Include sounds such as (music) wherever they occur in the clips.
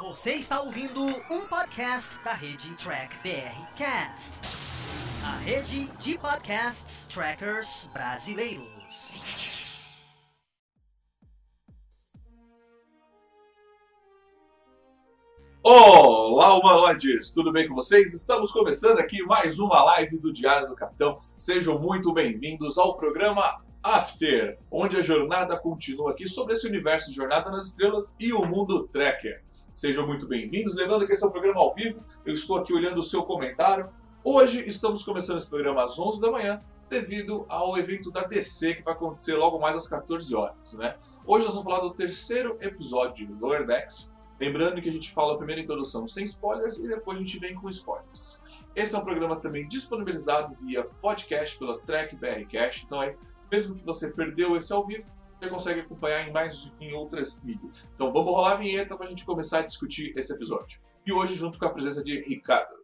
Você está ouvindo um podcast da rede Track BR Cast, a rede de podcasts trackers brasileiros. Olá, humanoides! Tudo bem com vocês? Estamos começando aqui mais uma live do Diário do Capitão. Sejam muito bem-vindos ao programa After, onde a jornada continua aqui sobre esse universo de Jornada nas Estrelas e o mundo Tracker. Sejam muito bem-vindos. Lembrando que esse é um programa ao vivo, eu estou aqui olhando o seu comentário. Hoje estamos começando esse programa às 11 da manhã, devido ao evento da DC que vai acontecer logo mais às 14 horas, né? Hoje nós vamos falar do terceiro episódio do Lower Decks. Lembrando que a gente fala a primeira introdução sem spoilers e depois a gente vem com spoilers. Esse é um programa também disponibilizado via podcast pela Track BR Cash, então aí, mesmo que você perdeu esse ao vivo, você consegue acompanhar em mais em outras mídias. Então vamos rolar a vinheta para a gente começar a discutir esse episódio. E hoje junto com a presença de Ricardo.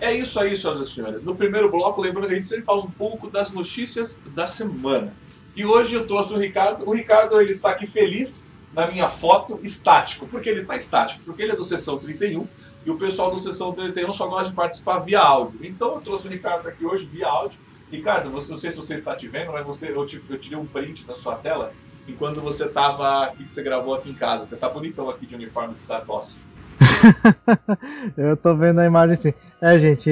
É isso aí, senhoras e senhores. No primeiro bloco, lembrando que a gente sempre fala um pouco das notícias da semana. E hoje eu trouxe o Ricardo. O Ricardo ele está aqui feliz na minha foto estático. Por que ele está estático? Porque ele é do Sessão 31 e o pessoal do Sessão 31 só gosta de participar via áudio. Então eu trouxe o Ricardo aqui hoje via áudio. Ricardo, você, não sei se você está te vendo, mas você, eu, te, eu tirei um print da sua tela enquanto você estava aqui, que você gravou aqui em casa. Você está bonitão aqui de uniforme da tosse. (laughs) eu tô vendo a imagem assim. É, gente,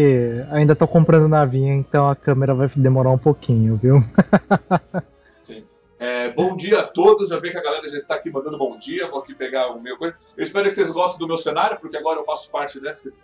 ainda tô comprando navinha, então a câmera vai demorar um pouquinho, viu? (laughs) Sim. É, bom dia a todos, já vi que a galera já está aqui mandando bom dia, vou aqui pegar o meu coisa. Eu espero que vocês gostem do meu cenário, porque agora eu faço parte dessa,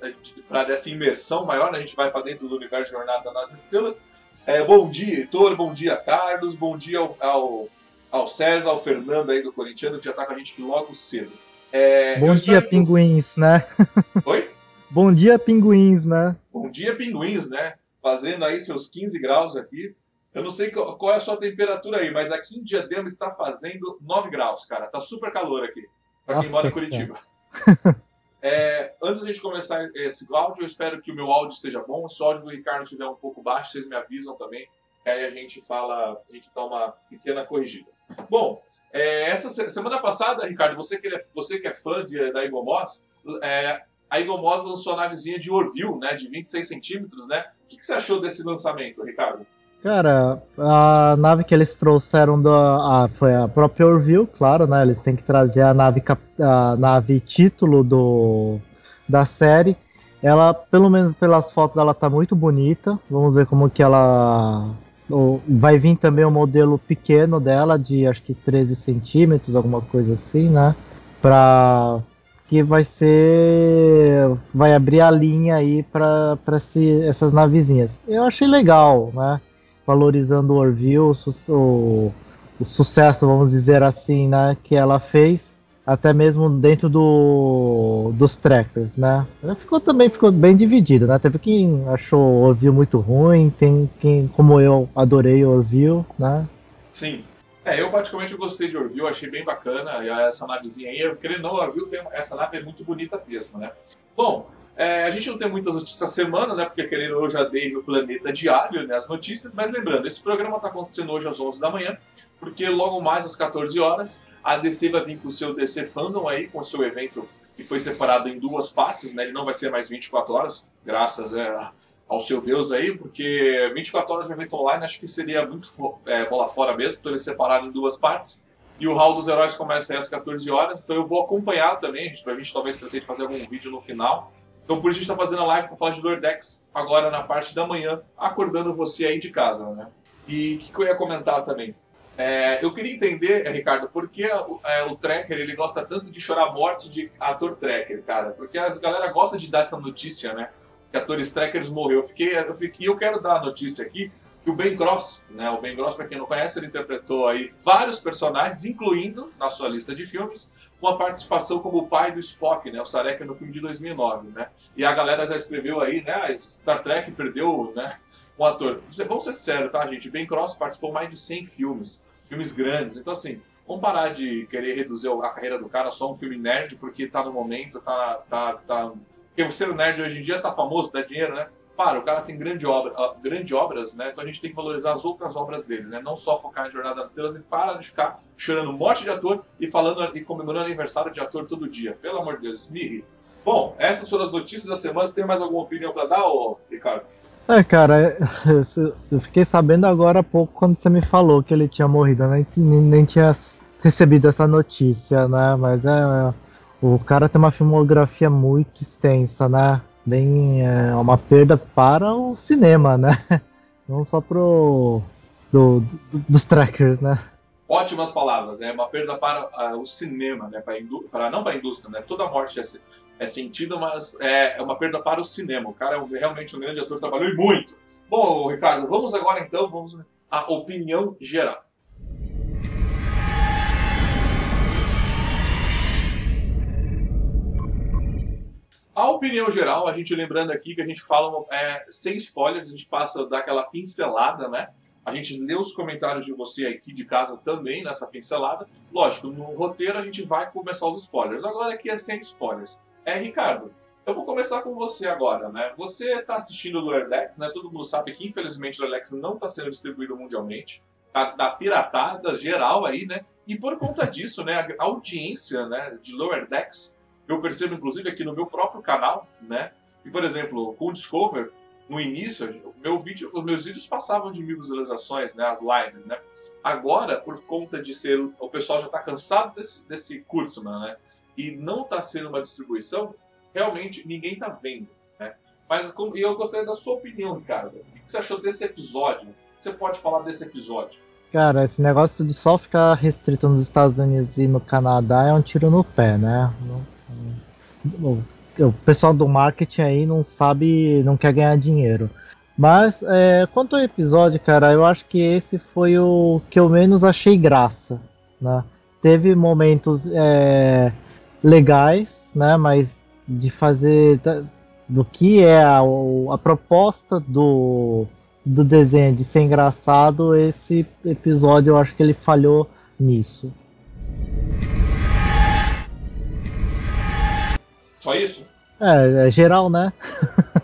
dessa imersão maior, né? a gente vai para dentro do universo Jornada nas Estrelas. É, bom dia, Heitor, bom dia, Carlos, bom dia ao, ao, ao César, ao Fernando aí do Corintiano, que já está com a gente aqui logo cedo. É, bom dia, que... pinguins, né? (laughs) Oi? bom dia, pinguins, né? Bom dia, pinguins, né? Fazendo aí seus 15 graus aqui. Eu não sei qual é a sua temperatura aí, mas aqui em Diadema está fazendo 9 graus, cara. Tá super calor aqui, para quem mora em Curitiba. (laughs) é, antes da gente começar esse áudio, eu espero que o meu áudio esteja bom. Se o áudio do Ricardo estiver um pouco baixo, vocês me avisam também. Aí a gente fala, a gente dá uma pequena corrigida. Bom, é, essa semana passada, Ricardo, você que é, você que é fã de, da Eagle Moss, é, a Eagle Moss lançou a navezinha de Orville, né, de 26 centímetros, né? O que, que você achou desse lançamento, Ricardo? Cara, a nave que eles trouxeram da, a, foi a própria Orville, claro, né? Eles têm que trazer a nave, a nave título do, da série. Ela, pelo menos pelas fotos, ela tá muito bonita. Vamos ver como que ela. Vai vir também o um modelo pequeno dela, de acho que 13 centímetros, alguma coisa assim, né? Pra. Que vai ser. Vai abrir a linha aí para essas navezinhas. Eu achei legal, né? Valorizando o Orville, o, o, o, sucesso, vamos dizer assim, né, que ela fez, até mesmo dentro do, dos trackers, né. Ela ficou também ficou bem dividida, né. Teve quem achou o Orville muito ruim, tem quem, como eu, adorei o Orville, né. Sim. É, eu particularmente gostei de Orville, achei bem bacana essa navezinha aí. Querendo não, Orville tem essa nave é muito bonita mesmo, né. Bom, é, a gente não tem muitas notícias essa semana, né? Porque querendo eu já dei no Planeta Diário né, as notícias, mas lembrando, esse programa está acontecendo hoje às 11 da manhã, porque logo mais às 14 horas a DC vai vir com o seu DC Fandom aí, com o seu evento que foi separado em duas partes, né? Ele não vai ser mais 24 horas, graças é, ao seu Deus aí, porque 24 horas de evento online acho que seria muito é, bola fora mesmo, então ele separado em duas partes. E o Hall dos Heróis começa às 14 horas, então eu vou acompanhar também, a gente, a gente talvez pretende fazer algum vídeo no final então por isso a gente está fazendo a live para falar de Lordex agora na parte da manhã, acordando você aí de casa, né? E o que, que, eu ia comentar também? É, eu queria entender, Ricardo, por que o, é, o tracker ele gosta tanto de chorar a morte de ator tracker, cara? Porque as galera gosta de dar essa notícia, né? Que atores trackers morreu. Eu fiquei, eu fiquei, eu quero dar a notícia aqui que o Ben Cross, né? O Ben Cross, para quem não conhece, ele interpretou aí vários personagens, incluindo na sua lista de filmes uma participação como o pai do Spock, né? O Sarek no filme de 2009, né? E a galera já escreveu aí, né? Star Trek perdeu, né? Um ator. Vamos ser sérios, tá, gente? Ben Cross participou mais de 100 filmes, filmes grandes. Então, assim, vamos parar de querer reduzir a carreira do cara só um filme nerd porque tá no momento, tá, tá, tá porque o ser nerd hoje em dia tá famoso, dá dinheiro, né? Para, o cara tem grande obra, grande obras, né? Então a gente tem que valorizar as outras obras dele, né? Não só focar em Jornada nas Estrelas e para de ficar chorando morte de ator e falando e comemorando aniversário de ator todo dia. Pelo amor de Deus, me Bom, essas foram as notícias da semana. Você tem mais alguma opinião para dar, ô, Ricardo? É, cara, eu fiquei sabendo agora há pouco quando você me falou que ele tinha morrido. Eu nem, nem tinha recebido essa notícia, né? Mas é. O cara tem uma filmografia muito extensa, né? Bem é uma perda para o cinema, né? (laughs) Não só pro do, do, dos trackers, né? Ótimas palavras, é uma perda para uh, o cinema, né? Para, para não para a indústria, né? Toda morte é, é sentida, mas é, é uma perda para o cinema. O cara é realmente um grande ator, trabalhou e muito. Bom, Ricardo, vamos agora então, vamos à opinião geral. A opinião geral, a gente lembrando aqui que a gente fala é, sem spoilers, a gente passa daquela pincelada, né? A gente lê os comentários de você aqui de casa também nessa pincelada. Lógico, no roteiro a gente vai começar os spoilers. Agora aqui é sem spoilers. É, Ricardo, eu vou começar com você agora, né? Você está assistindo o Decks, né? Todo mundo sabe que infelizmente o Decks não está sendo distribuído mundialmente. Tá, da piratada geral aí, né? E por conta disso, né, a audiência né, de Lower Decks eu percebo, inclusive, aqui no meu próprio canal, né? E, por exemplo, com o Discover, no início, meu vídeo, os meus vídeos passavam de mil visualizações, né? As lives, né? Agora, por conta de ser... O pessoal já está cansado desse, desse né? E não está sendo uma distribuição, realmente ninguém está vendo, né? Mas e eu gostaria da sua opinião, Ricardo. O que você achou desse episódio? O que você pode falar desse episódio? Cara, esse negócio de só ficar restrito nos Estados Unidos e no Canadá é um tiro no pé, né? O pessoal do marketing aí não sabe, não quer ganhar dinheiro. Mas é, quanto ao episódio, cara, eu acho que esse foi o que eu menos achei graça, né? Teve momentos é, legais, né? Mas de fazer do que é a, a proposta do, do desenho de ser engraçado, esse episódio eu acho que ele falhou nisso. Só isso? É, é geral, né?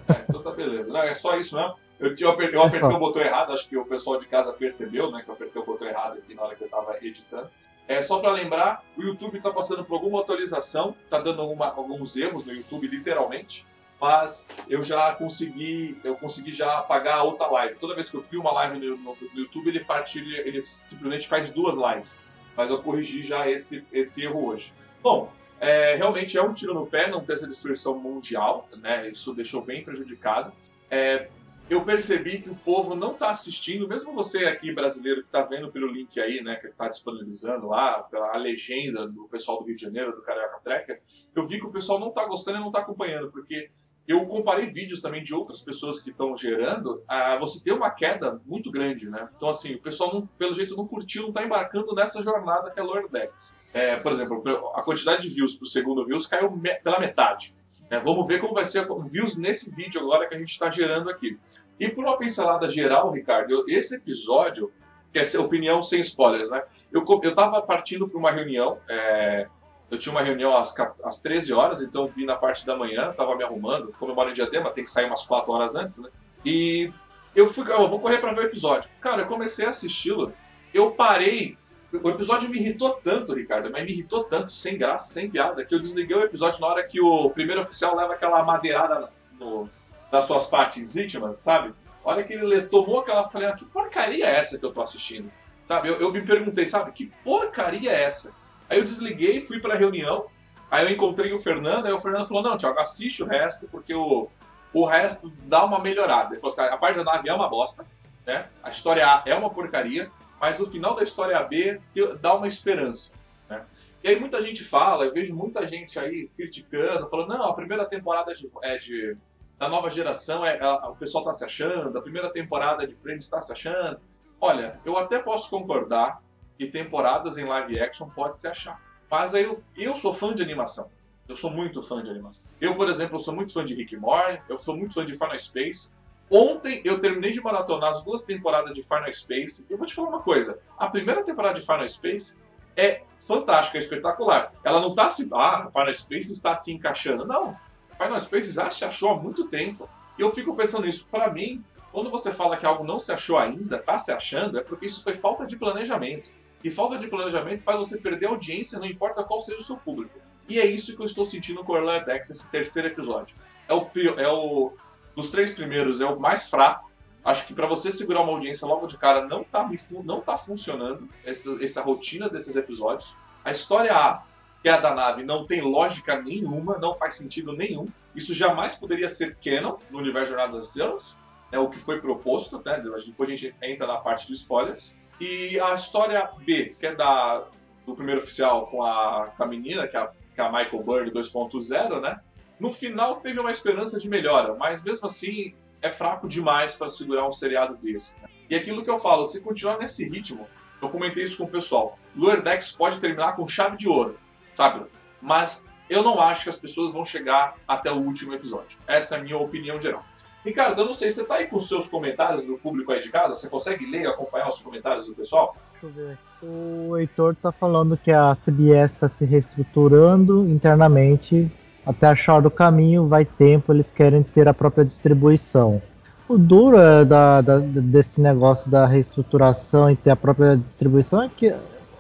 é, então tá beleza. Não, é só isso mesmo. Eu, eu apertei, eu apertei o botão errado, acho que o pessoal de casa percebeu, né? Que eu apertei o botão errado aqui na hora que eu tava editando. É só para lembrar, o YouTube está passando por alguma atualização, está dando alguma, alguns erros no YouTube, literalmente. Mas eu já consegui, eu consegui já apagar a outra live. Toda vez que eu crio uma live no, no, no YouTube, ele partilha, ele simplesmente faz duas lives. Mas eu corrigi já esse, esse erro hoje. Bom, é, realmente é um tiro no pé não ter essa destruição mundial, né? Isso deixou bem prejudicado. É, eu percebi que o povo não está assistindo, mesmo você aqui brasileiro que está vendo pelo link aí, né, que está disponibilizando lá, pela legenda do pessoal do Rio de Janeiro, do Carioca Trekker, eu vi que o pessoal não está gostando e não está acompanhando, porque eu comparei vídeos também de outras pessoas que estão gerando, ah, você tem uma queda muito grande, né? Então, assim, o pessoal, não, pelo jeito, não curtiu, não está embarcando nessa jornada que é Lower Decks. É, por exemplo, a quantidade de views para o segundo views caiu me pela metade. É, vamos ver como vai ser a views nesse vídeo agora que a gente está gerando aqui. E por uma pincelada geral, Ricardo, esse episódio, que é opinião sem spoilers, né? Eu, eu tava partindo para uma reunião, é, eu tinha uma reunião às, às 13 horas, então vim na parte da manhã, tava me arrumando, como eu moro em Diadema, tem que sair umas 4 horas antes, né? E eu fui, eu vou correr para ver o episódio. Cara, eu comecei a assisti-lo, eu parei o episódio me irritou tanto, Ricardo, mas me irritou tanto, sem graça, sem piada, que eu desliguei o episódio na hora que o primeiro oficial leva aquela madeirada no, nas suas partes íntimas, sabe? Olha que ele tomou aquela. Falei, ah, que porcaria é essa que eu tô assistindo? Sabe? Eu, eu me perguntei, sabe, que porcaria é essa? Aí eu desliguei, fui pra reunião, aí eu encontrei o Fernando, aí o Fernando falou: não, Thiago, assiste o resto, porque o, o resto dá uma melhorada. Ele falou assim: a parte da nave é uma bosta, né? A história A é uma porcaria, mas o final da história B dá uma esperança. Né? E aí muita gente fala, eu vejo muita gente aí criticando, falando, não, a primeira temporada de, é de da nova geração, é, a, o pessoal está se achando, a primeira temporada de Friends está se achando. Olha, eu até posso concordar que temporadas em live action pode se achar. Mas aí eu, eu sou fã de animação. Eu sou muito fã de animação. Eu, por exemplo, sou muito fã de Rick Morty, eu sou muito fã de Final Space. Ontem eu terminei de maratonar as duas temporadas de Final Space. E eu vou te falar uma coisa: a primeira temporada de Final Space é fantástica, é espetacular. Ela não está se. Ah, Final Space está se encaixando. Não. Final Space já se achou há muito tempo. E eu fico pensando nisso. Para mim, quando você fala que algo não se achou ainda, tá se achando, é porque isso foi falta de planejamento. E falta de planejamento faz você perder audiência, não importa qual seja o seu público. E é isso que eu estou sentindo com o Orlandex, esse terceiro episódio. É o, é o dos três primeiros, é o mais fraco. Acho que para você segurar uma audiência logo de cara não tá, não tá funcionando essa, essa rotina desses episódios. A história A, que é a da nave, não tem lógica nenhuma, não faz sentido nenhum. Isso jamais poderia ser canon no universo Jornada das Estrelas. É o que foi proposto, né? Depois a gente entra na parte de spoilers. E a história B, que é da, do primeiro oficial com a, com a menina, que é a, que é a Michael Byrne 2.0, né? No final teve uma esperança de melhora, mas mesmo assim é fraco demais para segurar um seriado desse. Né? E aquilo que eu falo, se continuar nesse ritmo, eu comentei isso com o pessoal, Lower Decks pode terminar com chave de ouro, sabe? Mas eu não acho que as pessoas vão chegar até o último episódio. Essa é a minha opinião geral. Ricardo, eu não sei, você tá aí com os seus comentários do público aí de casa? Você consegue ler e acompanhar os comentários do pessoal? Deixa eu ver. O Heitor tá falando que a CBS está se reestruturando internamente. Até achar o caminho, vai tempo, eles querem ter a própria distribuição. O duro é da, da, desse negócio da reestruturação e ter a própria distribuição é que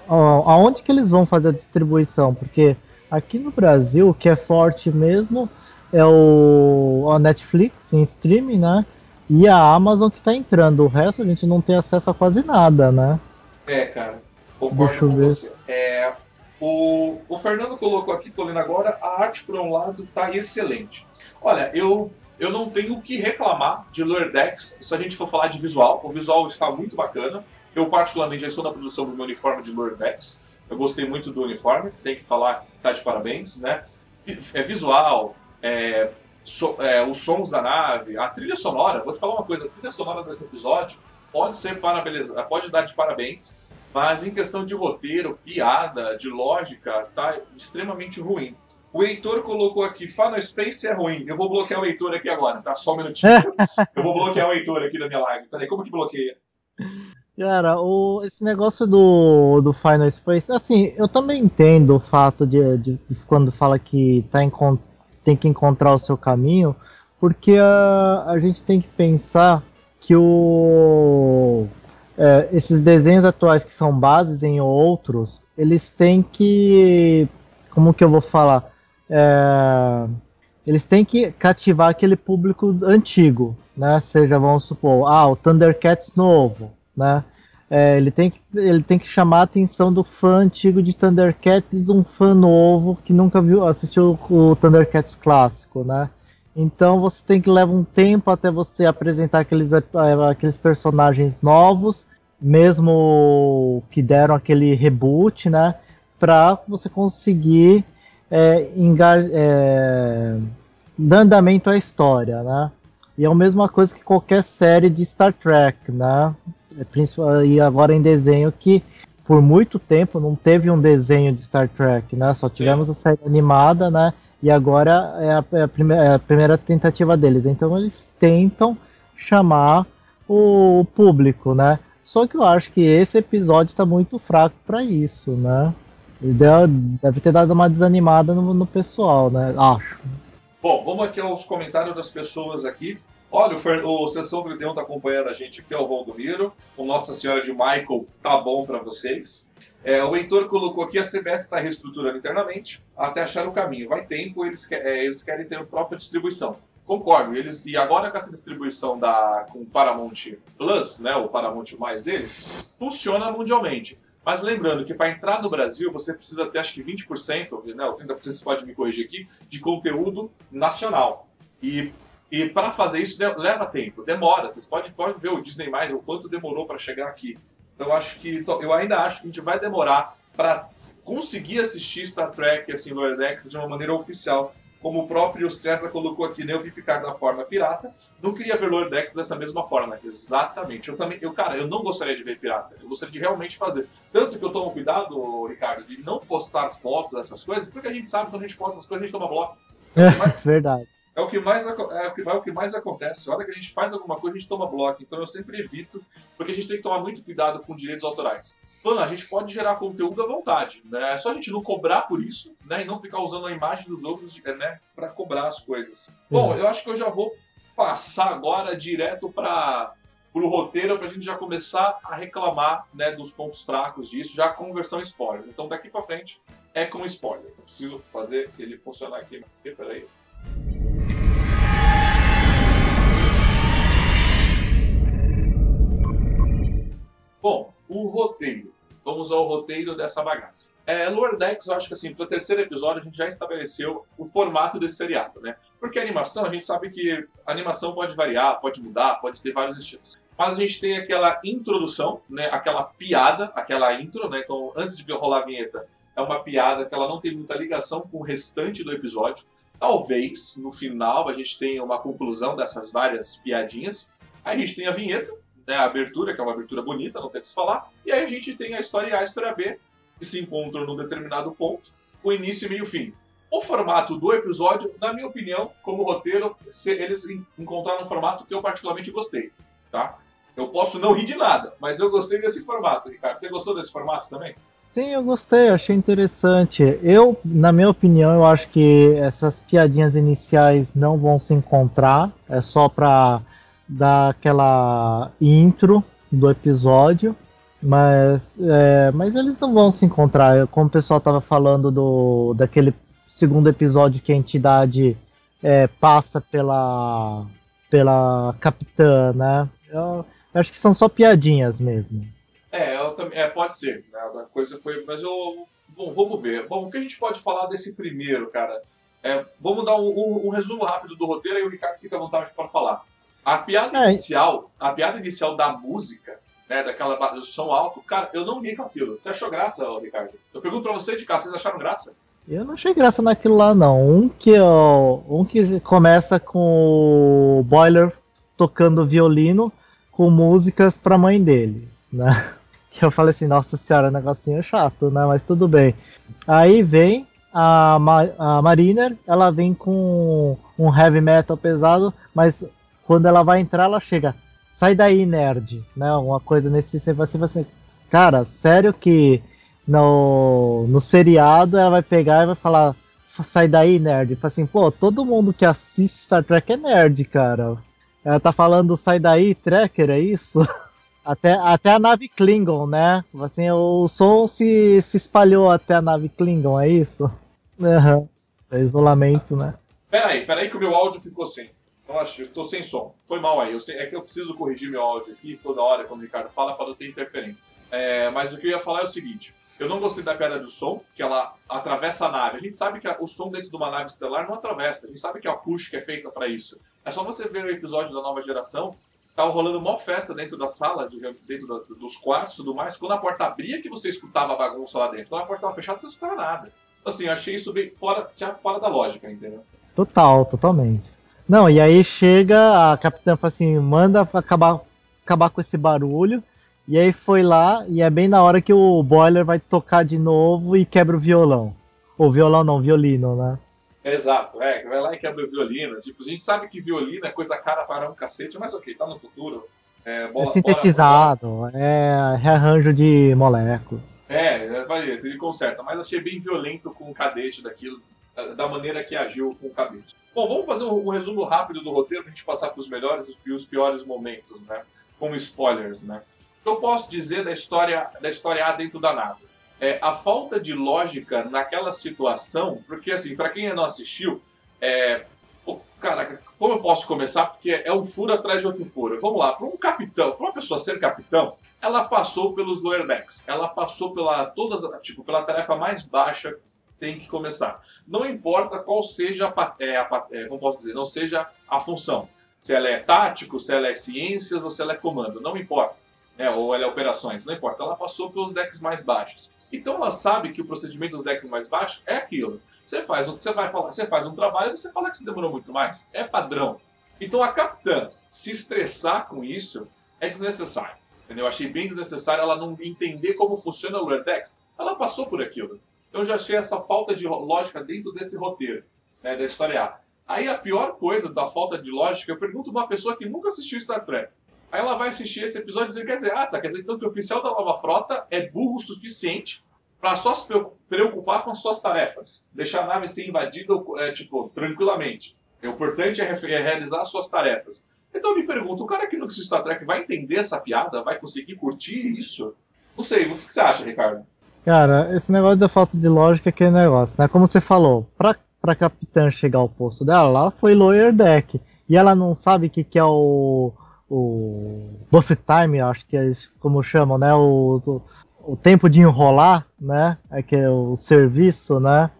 aonde que eles vão fazer a distribuição? Porque aqui no Brasil o que é forte mesmo é o a Netflix em streaming, né? E a Amazon que tá entrando. O resto a gente não tem acesso a quase nada, né? É, cara. Concordo com ver. você. É, o, o Fernando colocou aqui, tô lendo agora, a arte por um lado tá excelente. Olha, eu, eu não tenho o que reclamar de Lower Decks se a gente for falar de visual. O visual está muito bacana. Eu particularmente já estou na produção do meu uniforme de Lower Decks. Eu gostei muito do uniforme, tem que falar que tá de parabéns, né? É visual, é, so, é, os sons da nave, a trilha sonora. Vou te falar uma coisa: a trilha sonora desse episódio pode ser parabéns, pode dar de parabéns, mas em questão de roteiro, piada, de lógica, tá extremamente ruim. O Heitor colocou aqui, Final Space é ruim. Eu vou bloquear o Heitor aqui agora, tá? Só um minutinho. (laughs) Eu vou bloquear o Heitor aqui na minha live. Peraí, como que bloqueia? Cara, o, esse negócio do, do Final Space, assim, eu também entendo o fato de, de, de quando fala que tá em, tem que encontrar o seu caminho, porque a, a gente tem que pensar que o, é, esses desenhos atuais que são bases em outros, eles têm que. Como que eu vou falar? É, eles têm que cativar aquele público antigo, né? Seja, vamos supor, ah, o Thundercats novo, né? É, ele, tem que, ele tem que chamar a atenção do fã antigo de Thundercats e de um fã novo que nunca viu, assistiu o Thundercats clássico, né? Então você tem que levar um tempo até você apresentar aqueles, é, aqueles personagens novos, mesmo que deram aquele reboot, né? Para você conseguir é, engar, é, andamento à história, né? E é a mesma coisa que qualquer série de Star Trek, né? É, e agora em desenho que por muito tempo não teve um desenho de Star Trek, né? Só tivemos Sim. a série animada, né? E agora é a, é a, primeira, é a primeira tentativa deles. Então eles tentam chamar o público, né? Só que eu acho que esse episódio está muito fraco para isso, né? Deve ter dado uma desanimada no, no pessoal, né? Acho. Bom, vamos aqui aos comentários das pessoas aqui. Olha, o, Fer... o Sessão 31 está acompanhando a gente aqui, ó, o Valdomiro. O Nossa Senhora de Michael tá bom para vocês. É, o Heitor colocou aqui, a CBS está reestruturando internamente até achar o caminho. Vai tempo, eles, que... é, eles querem ter a própria distribuição. Concordo, eles e agora com essa distribuição da com o Paramount Plus, né, o Paramount mais dele, funciona mundialmente. Mas lembrando que para entrar no Brasil você precisa ter acho que 20%, né, ou 30% você pode me corrigir aqui, de conteúdo nacional. E e para fazer isso leva tempo, demora. Vocês podem, podem ver o Disney mais o quanto demorou para chegar aqui. Então acho que eu ainda acho que a gente vai demorar para conseguir assistir Star Trek assim Lower Decks de uma maneira oficial, como o próprio César colocou aqui, né? Eu vi ficar da forma pirata, não queria ver Lower Decks dessa mesma forma. Exatamente. Eu também, eu cara, eu não gostaria de ver pirata. Eu gostaria de realmente fazer. Tanto que eu tomo cuidado, Ricardo, de não postar fotos dessas coisas, porque a gente sabe que quando a gente posta as coisas a gente toma bloco. (laughs) É, verdade. É o, que mais, é, o que, é o que mais acontece. A hora que a gente faz alguma coisa, a gente toma bloco. Então eu sempre evito, porque a gente tem que tomar muito cuidado com direitos autorais. Mano, a gente pode gerar conteúdo à vontade. Né? É só a gente não cobrar por isso, né? E não ficar usando a imagem dos outros né, para cobrar as coisas. Bom, uhum. eu acho que eu já vou passar agora direto para o roteiro, para a gente já começar a reclamar né, dos pontos fracos disso, já com versão spoilers. Então daqui para frente é com spoiler. Eu preciso fazer ele funcionar aqui. Peraí. Bom, o roteiro. Vamos ao roteiro dessa bagaça. É, Lower Decks, eu acho que assim, para o terceiro episódio a gente já estabeleceu o formato desse seriado, né? Porque a animação, a gente sabe que a animação pode variar, pode mudar, pode ter vários estilos. Mas a gente tem aquela introdução, né? Aquela piada, aquela intro, né? Então, antes de rolar a vinheta, é uma piada que ela não tem muita ligação com o restante do episódio. Talvez, no final, a gente tenha uma conclusão dessas várias piadinhas. Aí a gente tem a vinheta, né, a abertura, que é uma abertura bonita, não tem o que se falar. E aí a gente tem a história A e a história B, que se encontram num determinado ponto, com início, e meio e fim. O formato do episódio, na minha opinião, como roteiro, eles encontraram um formato que eu particularmente gostei, tá? Eu posso não rir de nada, mas eu gostei desse formato, Ricardo. Você gostou desse formato também? Sim, eu gostei, achei interessante. Eu, na minha opinião, eu acho que essas piadinhas iniciais não vão se encontrar. É só pra dar aquela intro do episódio. Mas, é, mas eles não vão se encontrar. Como o pessoal estava falando do daquele segundo episódio que a entidade é, passa pela pela capitã, né? Eu, eu acho que são só piadinhas mesmo. É, eu, é pode ser. Né? A coisa foi, mas eu bom, vamos ver. Bom, o que a gente pode falar desse primeiro, cara? É, vamos dar um, um, um, resumo rápido do roteiro e o Ricardo fica à vontade para falar. A piada é. inicial, a piada inicial da música né, daquela do som alto, cara, eu não ri com aquilo. Você achou graça, Ricardo? Eu pergunto pra você de cá, vocês acharam graça? Eu não achei graça naquilo lá, não. Um que, ó, um que começa com o Boiler tocando violino com músicas pra mãe dele, né? (laughs) Que eu falei assim, nossa senhora, negocinho chato, né? Mas tudo bem. Aí vem a, Ma a Mariner, ela vem com um heavy metal pesado, mas quando ela vai entrar, ela chega sai daí, nerd, né? Uma coisa nesse você vai ser, cara, sério que no, no seriado ela vai pegar e vai falar, sai daí, nerd. Fala assim, pô, todo mundo que assiste Star Trek é nerd, cara. Ela tá falando sai daí, Trekker, é isso? (laughs) Até, até a nave Klingon, né? Assim, o som se, se espalhou até a nave Klingon, é isso? (laughs) Uhum. É isolamento, né? Peraí, peraí que o meu áudio ficou sem. Nossa, eu tô sem som. Foi mal aí. Sei, é que eu preciso corrigir meu áudio aqui toda hora quando o Ricardo fala para não ter interferência. É, mas o que eu ia falar é o seguinte. Eu não gostei da piada do som, que ela atravessa a nave. A gente sabe que o som dentro de uma nave estelar não atravessa. A gente sabe que a acústica é feita para isso. É só você ver o episódio da nova geração. Tá rolando uma festa dentro da sala, dentro dos quartos e tudo mais. Quando a porta abria, que você escutava a bagunça lá dentro. Quando a porta estava fechada, você não escutava nada. Assim, eu achei isso bem fora, fora da lógica, entendeu? Total, totalmente. Não, e aí chega, a capitã fala assim, manda acabar, acabar com esse barulho. E aí foi lá, e é bem na hora que o boiler vai tocar de novo e quebra o violão. Ou violão não, violino, né? Exato, é, vai lá e quebra o violino. Tipo, a gente sabe que violino é coisa cara para um cacete, mas ok, tá no futuro. É, bola, é sintetizado, bola, é rearranjo de moléculas. É, é, ele conserta, mas achei bem violento com o cadete daquilo, da maneira que agiu com o cadete. Bom, vamos fazer um, um resumo rápido do roteiro para a gente passar para os melhores e os piores momentos, né? Com spoilers, né? O que eu posso dizer da história, da história A dentro da nave? É a falta de lógica naquela situação, porque assim, para quem não assistiu, é, cara, como eu posso começar? Porque é um furo atrás de outro furo. Vamos lá, para um capitão, para uma pessoa ser capitão, ela passou pelos lower decks, ela passou pela todas, tipo, pela tarefa mais baixa tem que começar. Não importa qual seja a, é, a, é, como posso dizer, não seja a função. Se ela é tático, se ela é ciências ou se ela é comando, não importa. É, ou ela é operações, não importa. Ela passou pelos decks mais baixos. Então ela sabe que o procedimento dos decks mais baixos é aquilo. Você faz, você vai falar, você faz um trabalho e você fala que você demorou muito mais. É padrão. Então a capitã se estressar com isso é desnecessário. Entendeu? Eu achei bem desnecessário ela não entender como funciona o Decks. Ela passou por aquilo. Então já achei essa falta de lógica dentro desse roteiro, né, da história A. Aí a pior coisa da falta de lógica, eu pergunto uma pessoa que nunca assistiu Star Trek. Aí ela vai assistir esse episódio e dizer, quer dizer, ah, tá, quer dizer então que o oficial da nova frota é burro o suficiente para só se preocupar com as suas tarefas. Deixar a nave ser invadida, é, tipo, tranquilamente. O importante é, é realizar as suas tarefas. Então eu me pergunto, o cara que não assiste Star Trek vai entender essa piada? Vai conseguir curtir isso? Não sei, o que você acha, Ricardo? Cara, esse negócio da falta de lógica é aquele negócio, né? Como você falou, pra, pra capitã chegar ao posto dela, lá foi lower deck. E ela não sabe o que, que é o, o buffet time, acho que é como chamam, né? O, o, o, tempo de enrolar, né? É que é o serviço, né?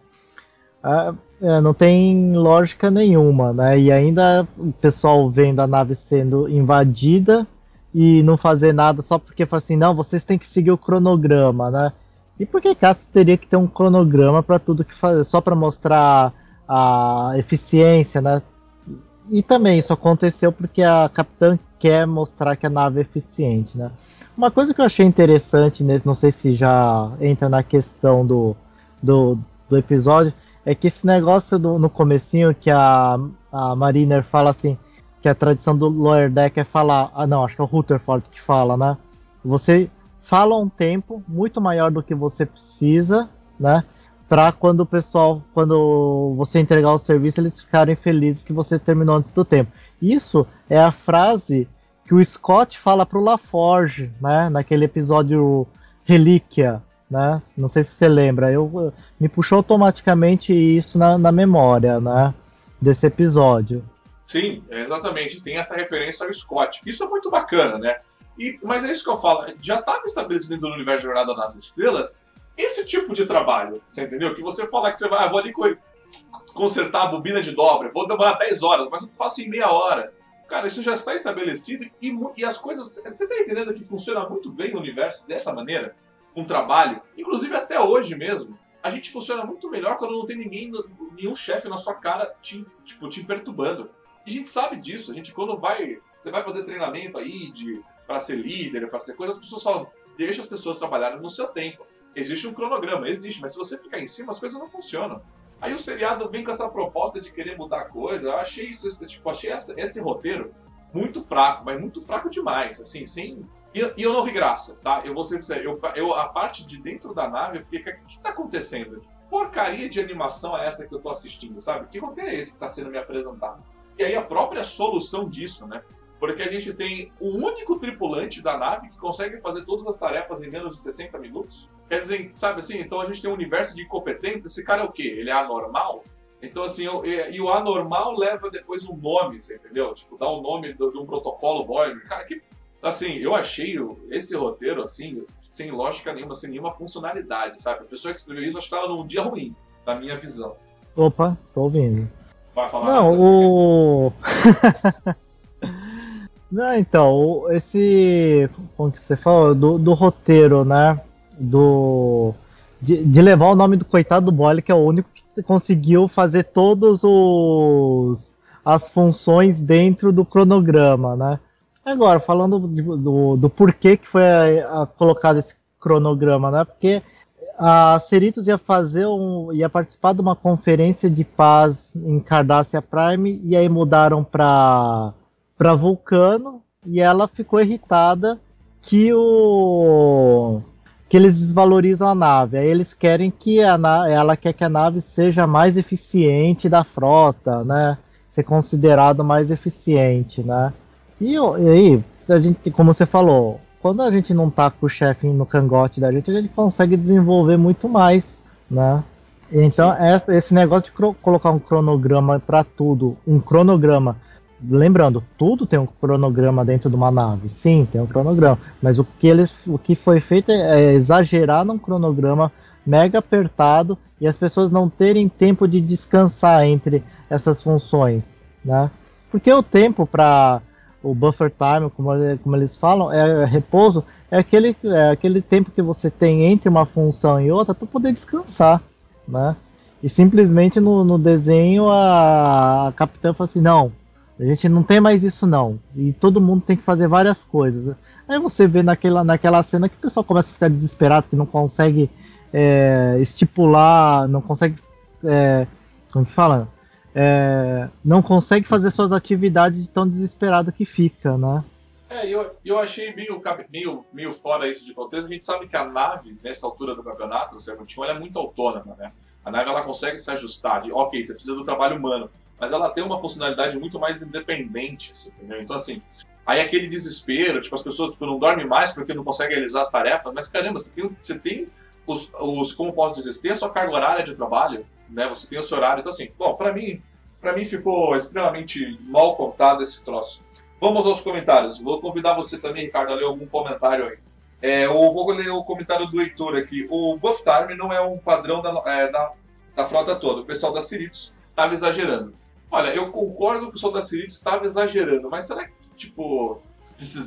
É, é, não tem lógica nenhuma, né? E ainda o pessoal vendo a nave sendo invadida e não fazer nada só porque fala assim, não, vocês têm que seguir o cronograma, né? E por que Catos teria que ter um cronograma para tudo que fazer, só para mostrar a eficiência, né? E também isso aconteceu porque a capitã quer mostrar que a nave é eficiente, né? Uma coisa que eu achei interessante nesse, não sei se já entra na questão do, do, do episódio, é que esse negócio do, no comecinho que a, a Mariner fala assim, que a tradição do Lower Deck é falar, ah não, acho que é o Rutherford que fala, né? Você fala um tempo muito maior do que você precisa, né? Para quando o pessoal, quando você entregar o serviço, eles ficarem felizes que você terminou antes do tempo. Isso é a frase que o Scott fala pro LaForge, né? Naquele episódio Relíquia, né? Não sei se você lembra. Eu me puxou automaticamente isso na, na memória, né? Desse episódio. Sim, exatamente. Tem essa referência ao Scott. Isso é muito bacana, né? E, mas é isso que eu falo, já estava estabelecido do universo de Jornada nas Estrelas esse tipo de trabalho, você entendeu? Que você fala que você vai, ah, vou ali consertar a bobina de dobra, vou demorar 10 horas, mas eu faço em meia hora. Cara, isso já está estabelecido e, e as coisas. Você está entendendo que funciona muito bem no universo dessa maneira? Um trabalho, inclusive até hoje mesmo. A gente funciona muito melhor quando não tem ninguém, nenhum chefe na sua cara te, tipo, te perturbando. E a gente sabe disso. A gente, quando vai. Você vai fazer treinamento aí de para ser líder, para ser coisa, as pessoas falam, deixa as pessoas trabalharem no seu tempo. Existe um cronograma, existe, mas se você ficar em cima, as coisas não funcionam. Aí o seriado vem com essa proposta de querer mudar a coisa. Eu achei isso, tipo, achei essa, esse roteiro muito fraco, mas muito fraco demais, assim, sem. E, e eu não vi graça, tá? Eu vou ser dizer, eu, a parte de dentro da nave, eu fiquei, o que, que tá acontecendo? Porcaria de animação é essa que eu tô assistindo, sabe? Que roteiro é esse que tá sendo me apresentado? E aí a própria solução disso, né? Porque a gente tem o único tripulante da nave que consegue fazer todas as tarefas em menos de 60 minutos. Quer dizer, sabe assim, então a gente tem um universo de incompetentes, esse cara é o quê? Ele é anormal? Então, assim, eu, e, o anormal leva depois um nome, você entendeu? Tipo, dá o um nome de um protocolo Voyager. Cara, que. Assim, eu achei esse roteiro, assim, sem lógica nenhuma, sem nenhuma funcionalidade, sabe? A pessoa que escreveu isso, acho que estava num dia ruim, na minha visão. Opa, tô ouvindo. Vai falar Não, o. (laughs) Não, então, esse. Como que você fala? Do, do roteiro, né? Do. De, de, levar o nome do coitado do Boyle, que é o único que conseguiu fazer todos os. as funções dentro do cronograma, né? Agora, falando do, do, do porquê que foi a, a, colocado esse cronograma, né? Porque a Cerritos ia fazer um, ia participar de uma conferência de paz em Cardassia Prime e aí mudaram para para Vulcano e ela ficou irritada que o que eles desvalorizam a nave. Aí eles querem que a ela quer que a nave seja mais eficiente da frota, né? Ser considerado mais eficiente, né? E, e aí, a gente, como você falou, quando a gente não tá com o chefe no cangote da gente, a gente consegue desenvolver muito mais, né? Então, essa, esse negócio de colocar um cronograma para tudo, um cronograma lembrando, tudo tem um cronograma dentro de uma nave. Sim, tem um cronograma. Mas o que, eles, o que foi feito é exagerar num cronograma mega apertado e as pessoas não terem tempo de descansar entre essas funções, né? Porque o tempo para o buffer time, como, como eles falam, é, é repouso, é aquele, é aquele tempo que você tem entre uma função e outra para poder descansar, né? E simplesmente no, no desenho a, a capitã fala assim, não, a gente não tem mais isso não. E todo mundo tem que fazer várias coisas. Aí você vê naquela, naquela cena que o pessoal começa a ficar desesperado, que não consegue é, estipular, não consegue. É, como que fala? É, não consegue fazer suas atividades de tão desesperado que fica, né? É, eu, eu achei meio, meio, meio fora isso de contexto. A gente sabe que a nave, nessa altura do campeonato, ela é muito autônoma, né? A nave ela consegue se ajustar de, ok, você precisa do trabalho humano, mas ela tem uma funcionalidade muito mais independente, assim, entendeu? Então, assim, aí aquele desespero, tipo, as pessoas tipo, não dormem mais porque não conseguem realizar as tarefas, mas caramba, você tem, você tem os, os como posso dizer, você tem a sua carga horária de trabalho, né? Você tem o seu horário, então assim, bom, para mim, para mim ficou extremamente mal contado esse troço. Vamos aos comentários. Vou convidar você também, Ricardo, a ler algum comentário aí. É, eu vou ler o comentário do Heitor aqui. O Buff Time não é um padrão da, é, da, da frota toda. O pessoal da Ciritos estava exagerando. Olha, eu concordo que o pessoal da Ciritos estava exagerando, mas será que, tipo,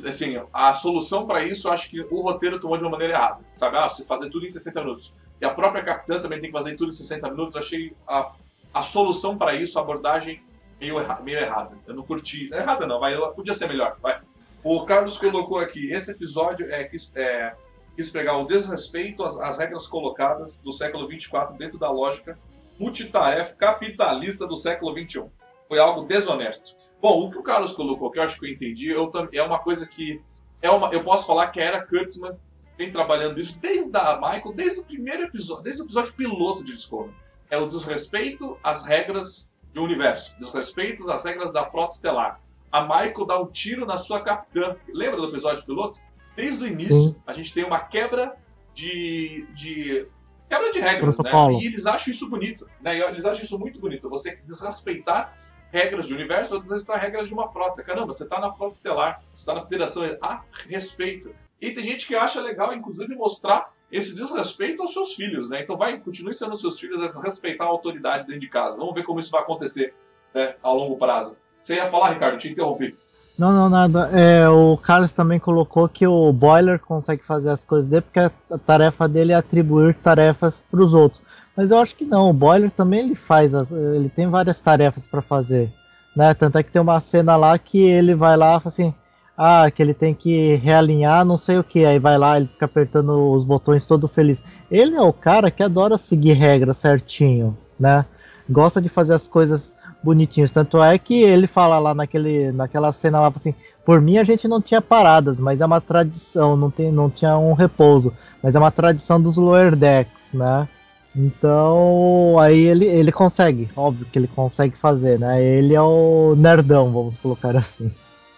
assim, a solução para isso, acho que o roteiro tomou de uma maneira errada. Sabe? Ah, se fazer tudo em 60 minutos. E a própria capitã também tem que fazer tudo em 60 minutos. Eu achei a, a solução para isso, a abordagem meio, erra, meio errada. Eu não curti. Não é errada não, vai, podia ser melhor. Vai. O Carlos colocou aqui, esse episódio é, quis, é, quis pegar o desrespeito às, às regras colocadas do século 24 dentro da lógica multitarefa capitalista do século 21. Foi algo desonesto. Bom, o que o Carlos colocou, que eu acho que eu entendi, eu, é uma coisa que é uma, eu posso falar que a Era Kurtzman vem trabalhando isso desde a Michael, desde o primeiro episódio, desde o episódio piloto de Discovery. É o desrespeito às regras do universo, desrespeito às regras da frota estelar a Michael dá um tiro na sua capitã. Lembra do episódio piloto? Desde o início, a gente tem uma quebra de, de quebra de regras, né? E eles acham isso bonito, né? Eles acham isso muito bonito. Você desrespeitar regras de universo ou desrespeitar regras de uma frota. Caramba, você tá na frota estelar, você tá na federação, a respeito. E tem gente que acha legal, inclusive, mostrar esse desrespeito aos seus filhos, né? Então vai, continue sendo seus filhos a desrespeitar a autoridade dentro de casa. Vamos ver como isso vai acontecer né, ao longo prazo. Você ia falar, Ricardo? Te interrompi. Não, não, nada. É, o Carlos também colocou que o Boiler consegue fazer as coisas dele porque a tarefa dele é atribuir tarefas para os outros. Mas eu acho que não. O Boiler também ele faz, as, ele tem várias tarefas para fazer, né? Tanto é que tem uma cena lá que ele vai lá, assim, ah, que ele tem que realinhar, não sei o que. Aí vai lá, ele fica apertando os botões todo feliz. Ele é o cara que adora seguir regras certinho, né? Gosta de fazer as coisas bonitinhos. Tanto é que ele fala lá naquele, naquela cena lá assim, por mim a gente não tinha paradas, mas é uma tradição, não, tem, não tinha um repouso, mas é uma tradição dos lower decks, né? Então aí ele, ele consegue, óbvio que ele consegue fazer, né? Ele é o nerdão, vamos colocar assim.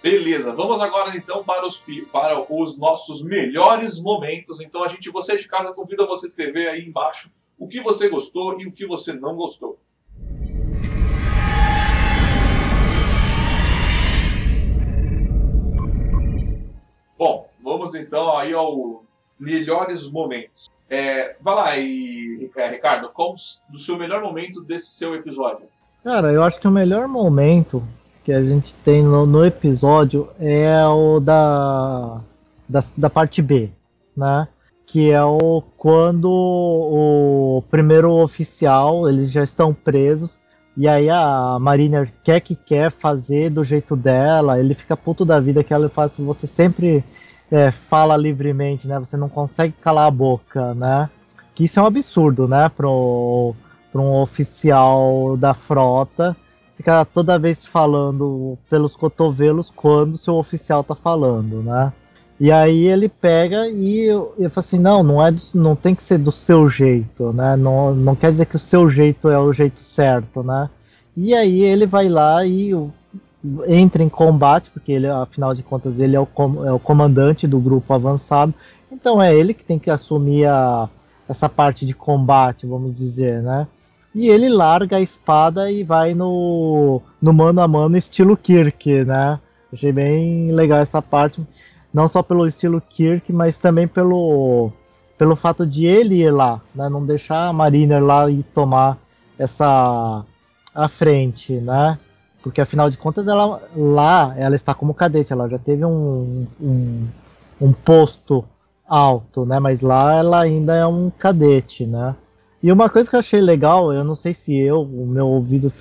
Beleza, vamos agora então para os, para os nossos melhores momentos. Então a gente, você de casa, convida você a escrever aí embaixo o que você gostou e o que você não gostou. Vamos então aí ao melhores momentos. É, vai lá aí, é, Ricardo, qual o seu melhor momento desse seu episódio? Cara, eu acho que o melhor momento que a gente tem no, no episódio é o da, da, da parte B, né? Que é o quando o primeiro oficial, eles já estão presos, e aí a Mariner quer que quer fazer do jeito dela, ele fica puto da vida que ela faz, você sempre é, fala livremente, né? Você não consegue calar a boca, né? Que isso é um absurdo, né? Para um oficial da frota ficar toda vez falando pelos cotovelos quando seu oficial tá falando, né? E aí ele pega e eu falo assim, não, não é do, não tem que ser do seu jeito, né? Não, não quer dizer que o seu jeito é o jeito certo, né? E aí ele vai lá e entra em combate, porque ele, afinal de contas, ele é o, com, é o comandante do grupo avançado. Então é ele que tem que assumir a, essa parte de combate, vamos dizer, né? E ele larga a espada e vai no, no mano a mano estilo Kirk, né? Achei bem legal essa parte não só pelo estilo Kirk, mas também pelo, pelo fato de ele ir lá, né? Não deixar a Mariner lá e tomar essa a frente, né? Porque afinal de contas ela lá ela está como cadete, ela já teve um, um, um posto alto, né? Mas lá ela ainda é um cadete, né? E uma coisa que eu achei legal, eu não sei se eu, o meu ouvido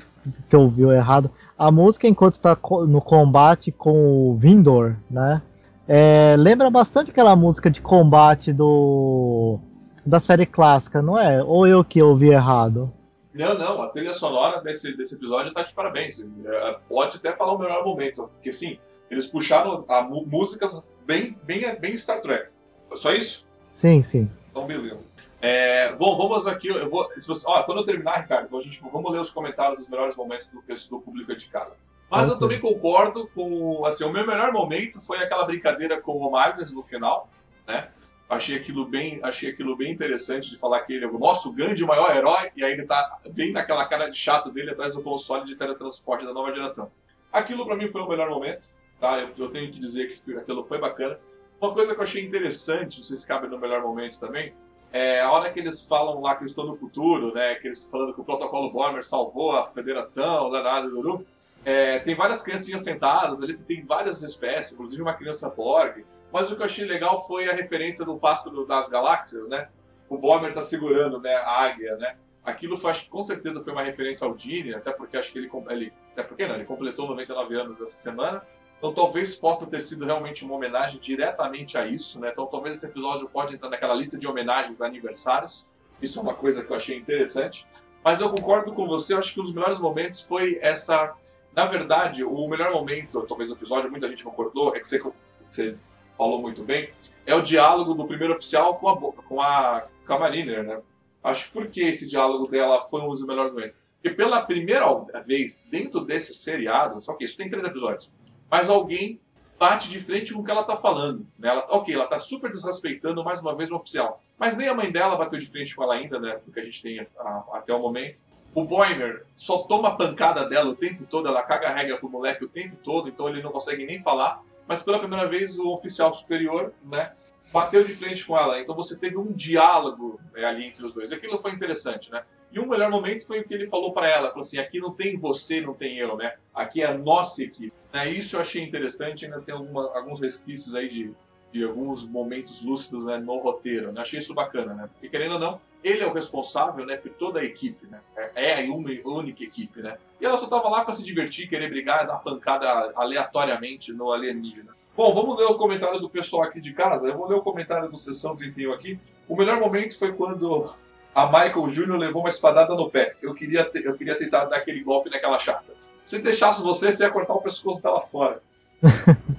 que ouviu errado, a música enquanto está no combate com o Vindor, né? É, lembra bastante aquela música de combate do da série clássica, não é? Ou eu que ouvi errado? Não, não, a trilha sonora desse, desse episódio tá de parabéns. É, pode até falar o melhor momento, porque sim, eles puxaram a, músicas bem, bem, bem Star Trek. Só isso? Sim, sim. Então, beleza. É, bom, vamos aqui. Eu vou, se você, ó, quando eu terminar, Ricardo, a gente, vamos ler os comentários dos melhores momentos do, do público de casa. Mas eu também concordo com. Assim, o meu melhor momento foi aquela brincadeira com o Magnus no final, né? Achei aquilo bem, achei aquilo bem interessante de falar que ele é o nosso grande maior herói, e aí ele tá bem naquela cara de chato dele atrás do console de teletransporte da nova geração. Aquilo para mim foi o melhor momento, tá? Eu, eu tenho que dizer que aquilo foi bacana. Uma coisa que eu achei interessante, não sei se cabe no melhor momento também, é a hora que eles falam lá que eles estão no futuro, né? Que eles estão falando que o protocolo Bomber salvou a federação, danado, duru. É, tem várias criancinhas sentadas ali, você tem várias espécies, inclusive uma criança Borg. Mas o que eu achei legal foi a referência do pássaro das galáxias, né? O Bomber tá segurando né, a águia, né? Aquilo foi, acho que com certeza foi uma referência ao Dini, até porque acho que ele, ele até porque não, ele completou 99 anos essa semana. Então talvez possa ter sido realmente uma homenagem diretamente a isso, né? Então talvez esse episódio pode entrar naquela lista de homenagens a aniversários. Isso é uma coisa que eu achei interessante. Mas eu concordo com você, eu acho que um dos melhores momentos foi essa. Na verdade, o melhor momento, talvez o episódio, muita gente concordou, é que você, você falou muito bem, é o diálogo do primeiro oficial com a, com a, com a Mariner, né? Acho que porque esse diálogo dela foi um dos melhores momentos. Porque pela primeira vez, dentro desse seriado, só que isso tem três episódios, mas alguém bate de frente com o que ela tá falando. Né? Ela, ok, ela tá super desrespeitando mais uma vez o oficial. Mas nem a mãe dela bateu de frente com ela ainda, né? Do que a gente tem a, a, até o momento. O Boimer só toma pancada dela o tempo todo, ela caga a regra pro moleque o tempo todo, então ele não consegue nem falar mas pela primeira vez o oficial superior, né, bateu de frente com ela. Então você teve um diálogo né, ali entre os dois. Aquilo foi interessante, né? E um melhor momento foi o que ele falou para ela, falou assim: aqui não tem você, não tem eu, né? Aqui é a nossa equipe. Né? Isso eu achei interessante. Ainda tem alguma, alguns resquícios aí de de alguns momentos lúcidos né, no roteiro. Né? Achei isso bacana, né? Porque querendo ou não, ele é o responsável né, por toda a equipe, né? É, é a uma única equipe, né? E ela só tava lá para se divertir, querer brigar, dar pancada aleatoriamente no alienígena. Bom, vamos ler o comentário do pessoal aqui de casa. Eu vou ler o comentário do Sessão 31 aqui. O melhor momento foi quando a Michael Jr. levou uma espadada no pé. Eu queria, eu queria tentar dar aquele golpe naquela chata. Se deixasse você, você ia cortar o pescoço dela fora. (laughs)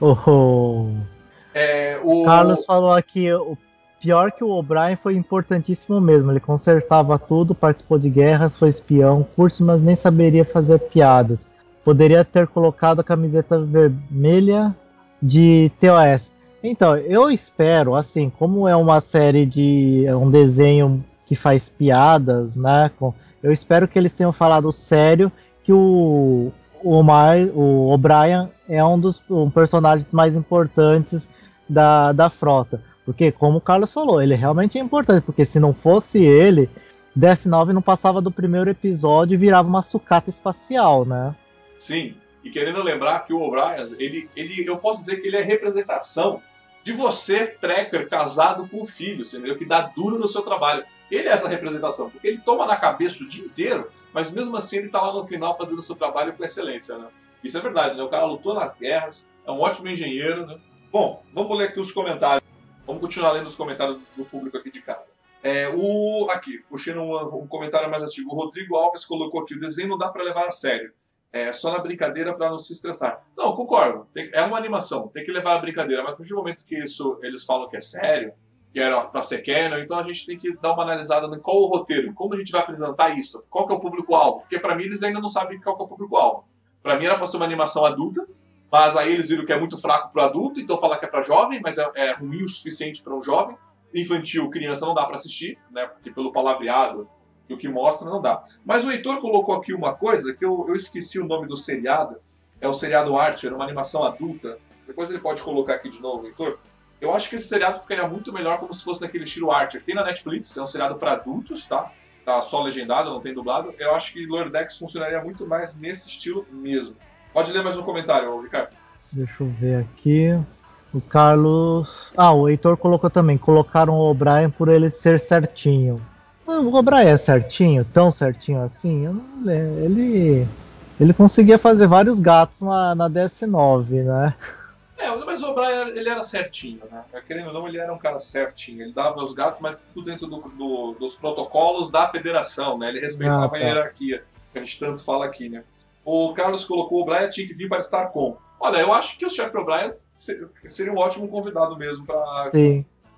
Oh. É, o Carlos falou aqui, o pior que o O'Brien foi importantíssimo mesmo. Ele consertava tudo, participou de guerras, foi espião, curso, mas nem saberia fazer piadas. Poderia ter colocado a camiseta vermelha de TOS. Então, eu espero, assim, como é uma série de. É um desenho que faz piadas, né? Eu espero que eles tenham falado sério que o, o, o O'Brien é um dos um personagens mais importantes da, da frota. Porque, como o Carlos falou, ele realmente é importante, porque se não fosse ele, DS9 não passava do primeiro episódio e virava uma sucata espacial, né? Sim, e querendo lembrar que o O'Brien, ele, ele, eu posso dizer que ele é representação de você, tracker, casado com filhos, entendeu? Que dá duro no seu trabalho. Ele é essa representação, porque ele toma na cabeça o dia inteiro mas mesmo assim ele está lá no final fazendo o seu trabalho com excelência, né? Isso é verdade, né? O cara lutou nas guerras, é um ótimo engenheiro, né? Bom, vamos ler aqui os comentários. Vamos continuar lendo os comentários do público aqui de casa. É, o aqui, puxando um, um, comentário mais antigo, o Rodrigo Alves colocou aqui: o desenho não dá para levar a sério. É só na brincadeira para não se estressar. Não, concordo. Tem, é uma animação, tem que levar a brincadeira. Mas a partir do momento que isso eles falam que é sério, que era para ser canon, então a gente tem que dar uma analisada em qual o roteiro, como a gente vai apresentar isso, qual que é o público-alvo, porque para mim eles ainda não sabem qual é o público-alvo. Para mim era para ser uma animação adulta, mas aí eles viram que é muito fraco para adulto, então falar que é para jovem, mas é, é, ruim o suficiente para um jovem. Infantil, criança não dá para assistir, né? Porque pelo palavreado e o que mostra não dá. Mas o Heitor colocou aqui uma coisa que eu, eu esqueci o nome do seriado. É o seriado Archer, uma animação adulta. Depois ele pode colocar aqui de novo, Heitor eu acho que esse seriado ficaria muito melhor como se fosse naquele estilo Archer. Tem na Netflix, é um seriado para adultos, tá? Tá só legendado, não tem dublado. Eu acho que Lower Decks funcionaria muito mais nesse estilo mesmo. Pode ler mais um comentário, Ricardo. Deixa eu ver aqui. O Carlos. Ah, o Heitor colocou também. Colocaram o O'Brien por ele ser certinho. O O'Brien é certinho? Tão certinho assim? Eu não lembro. Ele. Ele conseguia fazer vários gatos na, na DS9, né? (laughs) É, mas o Brian, ele era certinho, né? Querendo ou não, ele era um cara certinho. Ele dava os gatos, mas tudo dentro do, do, dos protocolos da federação, né? Ele respeitava ah, tá. a hierarquia, que a gente tanto fala aqui, né? O Carlos colocou o Brian tinha que vir para estar com. Olha, eu acho que o chefe O'Brien seria um ótimo convidado mesmo para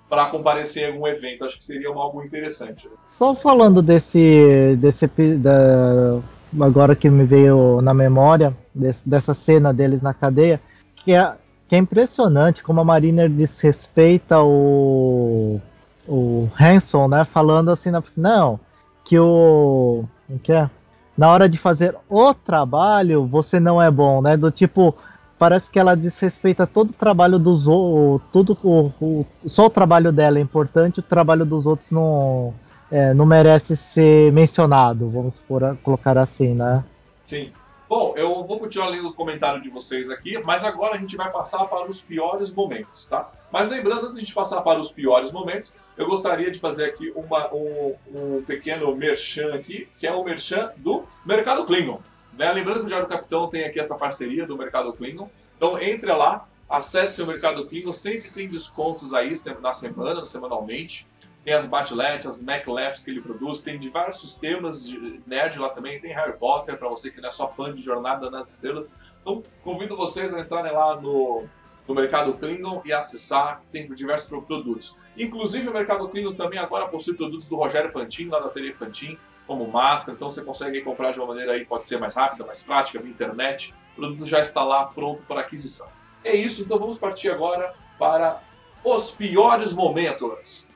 para comparecer em algum evento. Acho que seria algo interessante. Só falando desse, desse da, agora que me veio na memória desse, dessa cena deles na cadeia, que é, que é impressionante como a Mariner desrespeita o o Hanson, né, falando assim, não, que o que é? Na hora de fazer o trabalho, você não é bom, né? Do tipo, parece que ela desrespeita todo o trabalho dos outros, tudo o, o, só o trabalho dela é importante, o trabalho dos outros não, é, não merece ser mencionado, vamos por, colocar assim, né? Sim. Bom, eu vou continuar lendo o comentário de vocês aqui, mas agora a gente vai passar para os piores momentos, tá? Mas lembrando, antes de a gente passar para os piores momentos, eu gostaria de fazer aqui uma, um, um pequeno merchan aqui, que é o merchan do Mercado Klingon. Né? Lembrando que o Diário do Capitão tem aqui essa parceria do Mercado Klingon. Então entre lá, acesse o Mercado Klingon, sempre tem descontos aí na semana, semanalmente. Tem as Batlet, as MacLefts que ele produz, tem diversos temas de nerd lá também, tem Harry Potter, para você que não é só fã de Jornada nas Estrelas. Então convido vocês a entrarem lá no, no Mercado Klingon e acessar, tem diversos produtos. Inclusive o Mercado Klingon também agora possui produtos do Rogério Fantin, lá da TV Fantin, como máscara, então você consegue comprar de uma maneira aí, pode ser mais rápida, mais prática, via internet. O produto já está lá pronto para aquisição. É isso, então vamos partir agora para os piores momentos.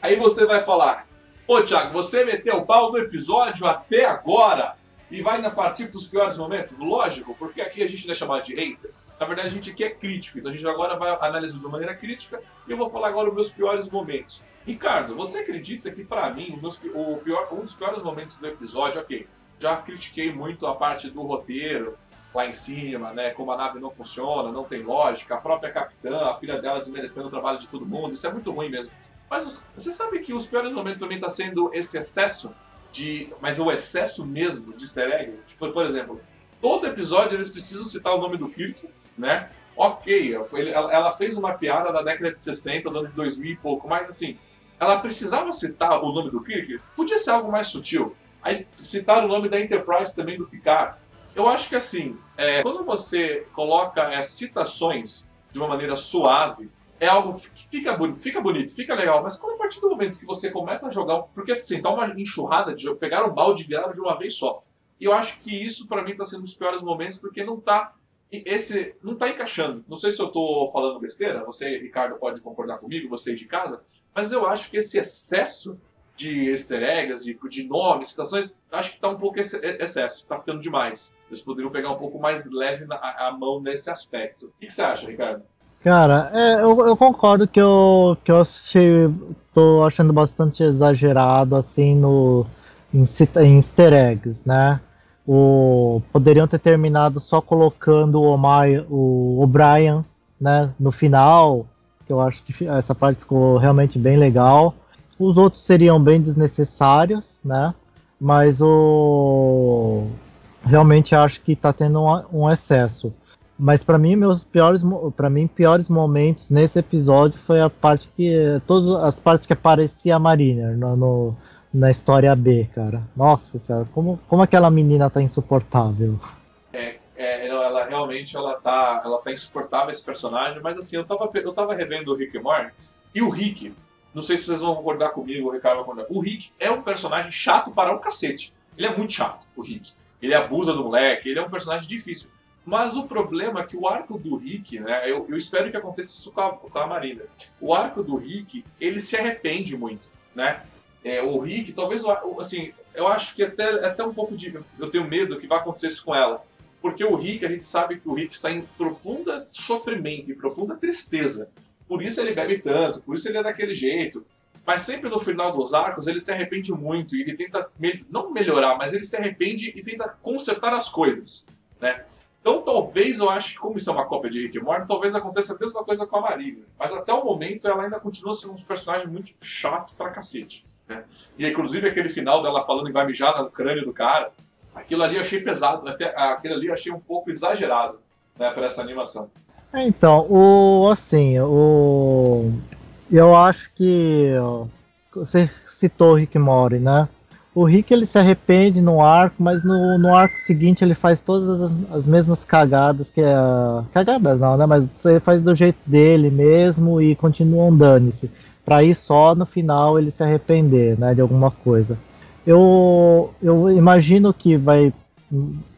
Aí você vai falar, Ô Thiago, você meteu o pau no episódio até agora e vai ainda partir para os piores momentos? Lógico, porque aqui a gente não é chamado de hater. Na verdade, a gente aqui é crítico, então a gente agora vai analisar de uma maneira crítica e eu vou falar agora os meus piores momentos. Ricardo, você acredita que para mim o pior, um dos piores momentos do episódio, ok, já critiquei muito a parte do roteiro lá em cima, né, como a nave não funciona, não tem lógica, a própria capitã, a filha dela desmerecendo o trabalho de todo mundo, isso é muito ruim mesmo. Mas você sabe que os piores momentos para mim tá sendo esse excesso de, mas o excesso mesmo de easter eggs, tipo, por exemplo, todo episódio eles precisam citar o nome do Kirk, né? Ok, ela fez uma piada da década de 60, do ano de 2000 e pouco, mas assim, ela precisava citar o nome do Kirk? Podia ser algo mais sutil. Aí citar o nome da Enterprise também do Picard. Eu acho que assim, é, quando você coloca é, citações de uma maneira suave, é algo que fica, fica bonito, fica legal, mas quando a partir do momento que você começa a jogar, porque assim, tá uma enxurrada de pegaram o balde e de uma vez só. E eu acho que isso para mim tá sendo um dos piores momentos, porque não tá esse não tá encaixando. Não sei se eu tô falando besteira, você, Ricardo, pode concordar comigo, você de casa, mas eu acho que esse excesso de easter eggs, de, de nomes, citações, acho que tá um pouco excesso, tá ficando demais. Eles poderiam pegar um pouco mais leve na, a mão nesse aspecto. O que você acha, Ricardo? Cara, é, eu, eu, concordo que eu, que eu achei, tô achando bastante exagerado, assim, no, em, em easter eggs, né? O, poderiam ter terminado só colocando o, Omar, o né, no final, que eu acho que essa parte ficou realmente bem legal. Os outros seriam bem desnecessários, né? Mas o realmente acho que está tendo um, um excesso. Mas para mim, meus piores, para mim, piores momentos nesse episódio foi a parte que todas as partes que aparecia a Mariner no, no, na história B, cara. Nossa senhora, como, como aquela menina tá insuportável. É, é, ela realmente ela tá, ela tá insuportável esse personagem, mas assim, eu tava, eu tava revendo o Rick Morty e o Rick, não sei se vocês vão concordar comigo, o Ricardo vai concordar. O Rick é um personagem chato para um cacete. Ele é muito chato, o Rick. Ele abusa do moleque, ele é um personagem difícil. Mas o problema é que o arco do Rick, né? Eu, eu espero que aconteça isso com a, com a Marina. O arco do Rick, ele se arrepende muito, né? É, o Rick, talvez, assim, eu acho que até, até um pouco de. Eu tenho medo que vai acontecer isso com ela. Porque o Rick, a gente sabe que o Rick está em profunda sofrimento, em profunda tristeza. Por isso ele bebe tanto, por isso ele é daquele jeito. Mas sempre no final dos arcos ele se arrepende muito e ele tenta, não melhorar, mas ele se arrepende e tenta consertar as coisas, né? Então talvez eu acho que, como isso é uma cópia de Rick e Morty, talvez aconteça a mesma coisa com a Marina. Mas até o momento ela ainda continua sendo um personagem muito chato pra cacete. Né? E inclusive aquele final dela falando em vai mijar no crânio do cara, aquilo ali eu achei pesado, até aquilo ali eu achei um pouco exagerado né, para essa animação. É, então, o assim, o eu acho que você citou Rick Mori, né? O Rick ele se arrepende no arco, mas no, no arco seguinte ele faz todas as, as mesmas cagadas que é. Cagadas não, né? Mas ele faz do jeito dele mesmo e continua dane-se. Pra ir só no final ele se arrepender, né? De alguma coisa. Eu, eu imagino que vai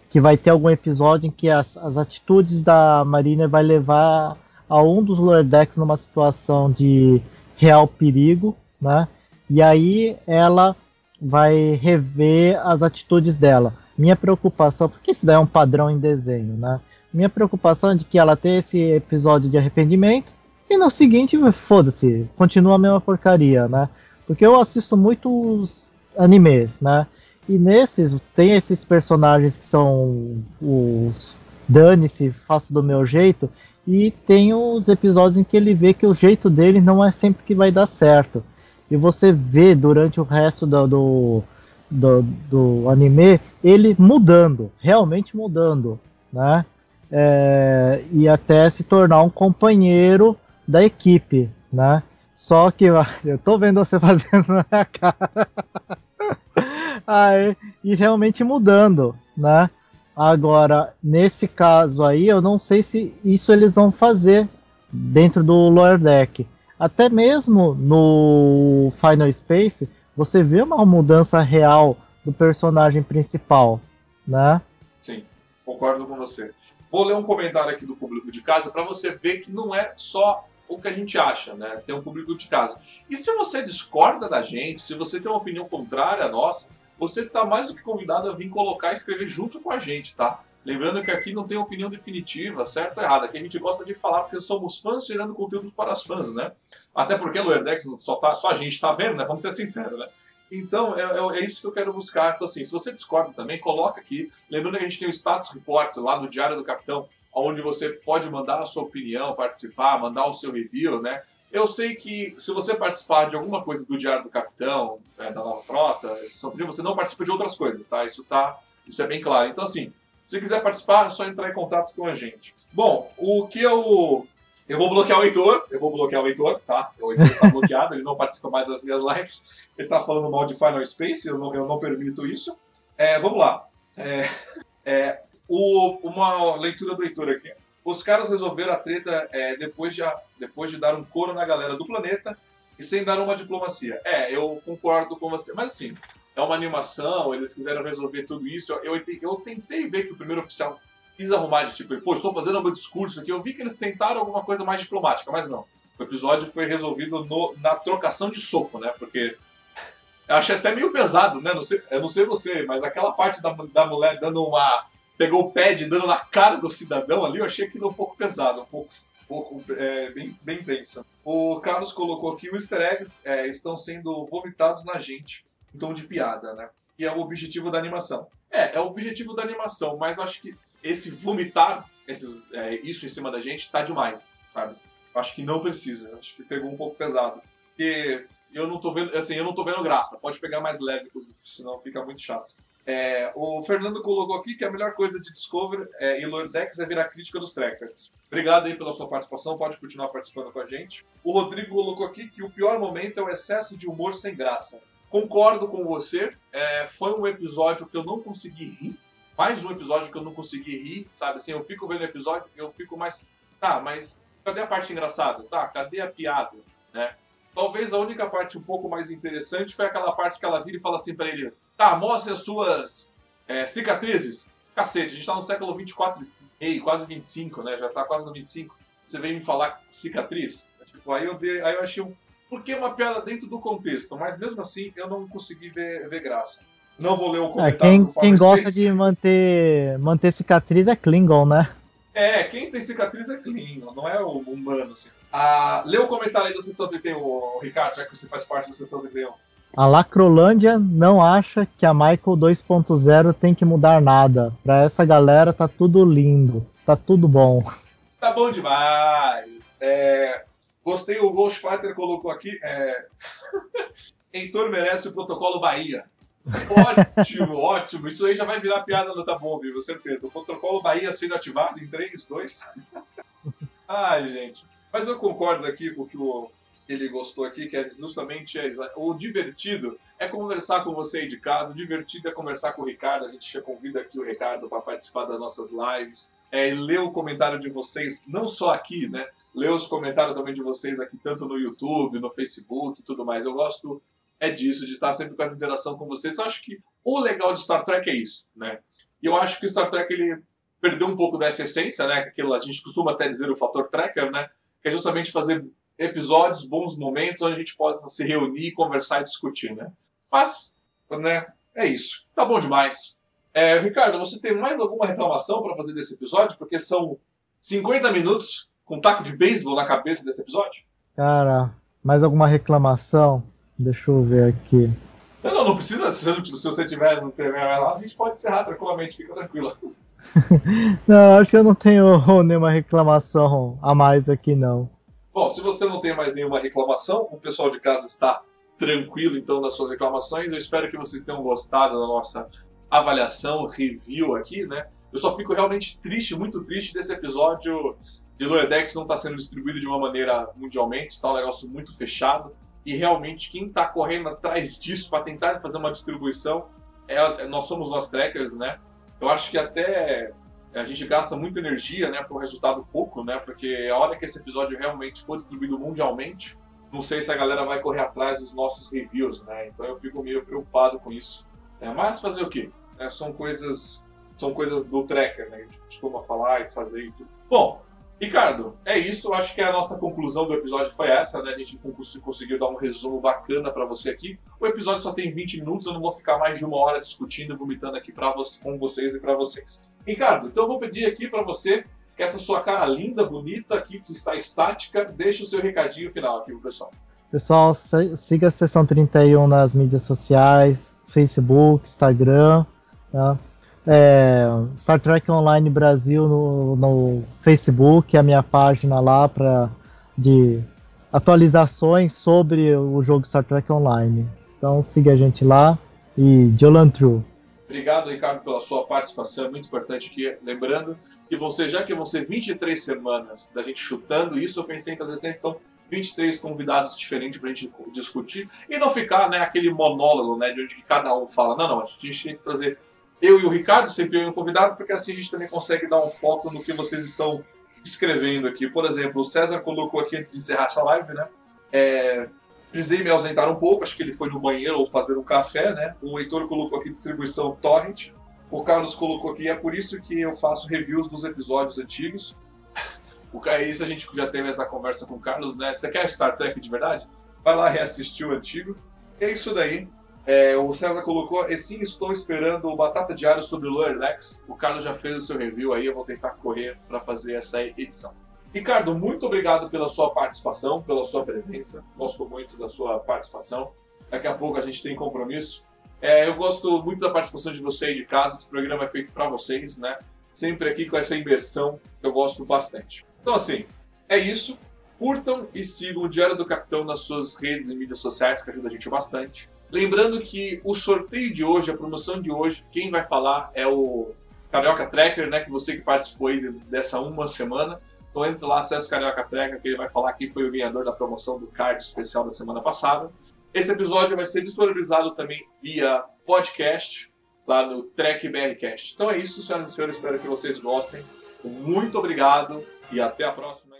que vai ter algum episódio em que as, as atitudes da Marina vai levar a um dos Lower Decks numa situação de real perigo, né? E aí ela vai rever as atitudes dela. Minha preocupação, porque isso daí é um padrão em desenho, né? Minha preocupação é de que ela tenha esse episódio de arrependimento e no seguinte, foda-se, continua a mesma porcaria, né? Porque eu assisto muitos animes, né? E nesses tem esses personagens que são os dane-se, faço do meu jeito, e tem os episódios em que ele vê que o jeito dele não é sempre que vai dar certo e você vê durante o resto do, do, do, do anime ele mudando, realmente mudando, né? É, e até se tornar um companheiro da equipe, né? Só que eu (laughs) tô vendo você (laughs) fazendo na minha cara. (laughs) aí, e realmente mudando, né? Agora, nesse caso aí, eu não sei se isso eles vão fazer dentro do Lower Deck até mesmo no Final Space, você vê uma mudança real do personagem principal, né? Sim, concordo com você. Vou ler um comentário aqui do público de casa para você ver que não é só o que a gente acha, né? Tem um público de casa. E se você discorda da gente, se você tem uma opinião contrária à nossa, você está mais do que convidado a vir colocar e escrever junto com a gente, tá? Lembrando que aqui não tem opinião definitiva, certo ou errado. Aqui a gente gosta de falar porque somos fãs gerando conteúdos para os fãs, né? Até porque Loerdex só, tá, só a gente está vendo, né? Vamos ser sinceros, né? Então, é, é, é, isso que eu quero buscar. Então, assim, se você discorda também, coloca aqui. Lembrando que a gente tem o Status Reports lá no Diário do Capitão, onde você pode mandar a sua opinião, participar, mandar o seu review, né? Eu sei que se você participar de alguma coisa do Diário do Capitão, é, da Nova Frota, você não participa de outras coisas, tá? Isso, tá? isso é bem claro. Então, assim, se quiser participar, é só entrar em contato com a gente. Bom, o que eu. Eu vou bloquear o Heitor, eu vou bloquear o Heitor, tá? O Heitor está (laughs) bloqueado, ele não participa mais das minhas lives. Ele está falando mal de Final Space, eu não, eu não permito isso. É, vamos lá. É, é, o, uma leitura do Heitor aqui. Os caras resolveram a treta é, depois, de, depois de dar um coro na galera do planeta e sem dar uma diplomacia. É, eu concordo com você. Mas assim, é uma animação, eles quiseram resolver tudo isso. Eu, eu, eu tentei ver que o primeiro oficial quis arrumar de tipo, pô, estou fazendo meu discurso aqui. Eu vi que eles tentaram alguma coisa mais diplomática, mas não. O episódio foi resolvido no, na trocação de soco, né? Porque eu achei até meio pesado, né? Não sei, eu não sei você, mas aquela parte da, da mulher dando uma. pegou o pad dando na cara do cidadão ali, eu achei aquilo um pouco pesado, um pouco, pouco é, bem, bem denso. O Carlos colocou aqui: os easter eggs é, estão sendo vomitados na gente em tom de piada, né? E é o objetivo da animação. É, é o objetivo da animação, mas eu acho que esse vomitar esses, é, isso em cima da gente tá demais, sabe? Acho que não precisa. Acho que pegou um pouco pesado. Porque eu não tô vendo, assim, eu não tô vendo graça. Pode pegar mais leve, senão fica muito chato. É, o Fernando colocou aqui que a melhor coisa de Discover é, e Lordex é virar crítica dos trackers. Obrigado aí pela sua participação, pode continuar participando com a gente. O Rodrigo colocou aqui que o pior momento é o excesso de humor sem graça. Concordo com você. É, foi um episódio que eu não consegui rir. Mais um episódio que eu não consegui rir, sabe? Assim, eu fico vendo o episódio eu fico mais. Tá, mas cadê a parte engraçada? Tá, cadê a piada? Né? Talvez a única parte um pouco mais interessante foi aquela parte que ela vira e fala assim pra ele: Tá, mostre as suas é, cicatrizes. Cacete, a gente tá no século 24 e quase 25, né? Já tá quase no 25. Você vem me falar cicatriz? Tipo, aí eu, dei, aí eu achei um porque é uma piada dentro do contexto, mas mesmo assim eu não consegui ver, ver graça. Não vou ler o é, comentário é, quem, do Quem gosta de manter, manter cicatriz é Klingon, né? É, quem tem cicatriz é Klingon, não é o humano. Assim. Ah, lê o comentário aí do Sessão 31, Ricardo, já que você faz parte da Sessão 31. A Lacrolândia não acha que a Michael 2.0 tem que mudar nada. Pra essa galera tá tudo lindo, tá tudo bom. Tá bom demais. É, Gostei, o Ghost Fighter colocou aqui. É... (laughs) Heitor merece o protocolo Bahia. Ótimo, (laughs) ótimo. Isso aí já vai virar piada no Tá Bom, viu? Certeza. O protocolo Bahia sendo ativado em 3, 2. (laughs) Ai, gente. Mas eu concordo aqui com o que o ele gostou aqui, que é justamente é, o divertido é conversar com você aí de casa, o divertido é conversar com o Ricardo. A gente já convida aqui o Ricardo para participar das nossas lives, é, ler o comentário de vocês, não só aqui, né? Ler os comentários também de vocês aqui, tanto no YouTube, no Facebook e tudo mais. Eu gosto é disso, de estar sempre com essa interação com vocês. Eu acho que o legal de Star Trek é isso, né? E eu acho que Star Trek ele perdeu um pouco dessa essência, né? Aquilo, a gente costuma até dizer o fator tracker, né? Que é justamente fazer episódios, bons momentos, onde a gente possa se reunir, conversar e discutir, né? Mas, né? É isso. Tá bom demais. É, Ricardo, você tem mais alguma reclamação para fazer desse episódio? Porque são 50 minutos com um taco de beisebol na cabeça desse episódio? Cara, mais alguma reclamação? Deixa eu ver aqui. Não, não, não precisa. Se, se você tiver no TV lá, a gente pode encerrar tranquilamente, fica tranquilo. (laughs) não, acho que eu não tenho (laughs) nenhuma reclamação a mais aqui, não. Bom, se você não tem mais nenhuma reclamação, o pessoal de casa está tranquilo então nas suas reclamações. Eu espero que vocês tenham gostado da nossa avaliação, review aqui, né? Eu só fico realmente triste, muito triste desse episódio de Loredex não estar tá sendo distribuído de uma maneira mundialmente, está um negócio muito fechado e realmente quem está correndo atrás disso para tentar fazer uma distribuição é, nós somos nós trackers, né? Eu acho que até a gente gasta muita energia, né, para um resultado pouco, né? Porque a hora que esse episódio realmente for distribuído mundialmente, não sei se a galera vai correr atrás dos nossos reviews, né? Então eu fico meio preocupado com isso. É, mas fazer o quê? É, são coisas são coisas do tracker, né? A gente costuma falar e fazer e tudo. Bom, Ricardo, é isso. Acho que a nossa conclusão do episódio foi essa, né? A gente conseguiu dar um resumo bacana para você aqui. O episódio só tem 20 minutos, eu não vou ficar mais de uma hora discutindo e vomitando aqui pra você, com vocês e para vocês. Ricardo, então eu vou pedir aqui para você que essa sua cara linda, bonita aqui, que está estática, deixe o seu recadinho final aqui pro pessoal. Pessoal, siga a Sessão 31 nas mídias sociais, Facebook, Instagram, tá? É, Star Trek Online Brasil no, no Facebook, a minha página lá para de atualizações sobre o jogo Star Trek Online. Então siga a gente lá e Jolan True. Obrigado, Ricardo, pela sua participação, é muito importante aqui. Lembrando que você, já que vão ser 23 semanas da gente chutando isso, eu pensei em trazer sempre então, 23 convidados diferentes para a gente discutir e não ficar né, aquele monólogo né, de onde cada um fala. Não, não, a gente tem que trazer eu e o Ricardo, sempre eu e um convidado, porque assim a gente também consegue dar um foco no que vocês estão escrevendo aqui. Por exemplo, o César colocou aqui antes de encerrar essa live, né? É, precisei me ausentar um pouco, acho que ele foi no banheiro ou fazer um café, né? O Heitor colocou aqui distribuição torrent. O Carlos colocou aqui, é por isso que eu faço reviews dos episódios antigos. (laughs) O isso a gente já teve essa conversa com o Carlos, né? Você quer Star Trek de verdade? Vai lá reassistir o antigo. É isso daí. É, o César colocou, e sim, estou esperando o Batata Diário sobre o Lower Lex. O Carlos já fez o seu review aí, eu vou tentar correr para fazer essa edição. Ricardo, muito obrigado pela sua participação, pela sua presença. Gosto muito da sua participação. Daqui a pouco a gente tem compromisso. É, eu gosto muito da participação de você aí de casa. Esse programa é feito para vocês, né? Sempre aqui com essa imersão eu gosto bastante. Então, assim, é isso. Curtam e sigam o Diário do Capitão nas suas redes e mídias sociais, que ajuda a gente bastante. Lembrando que o sorteio de hoje, a promoção de hoje, quem vai falar é o Carioca Tracker, né? Que você que participou aí dessa uma semana. Então entra lá, acessa o Carioca Tracker, que ele vai falar quem foi o ganhador da promoção do card especial da semana passada. Esse episódio vai ser disponibilizado também via podcast lá no Trek BRcast. Então é isso, senhoras e senhores. Espero que vocês gostem. Muito obrigado e até a próxima.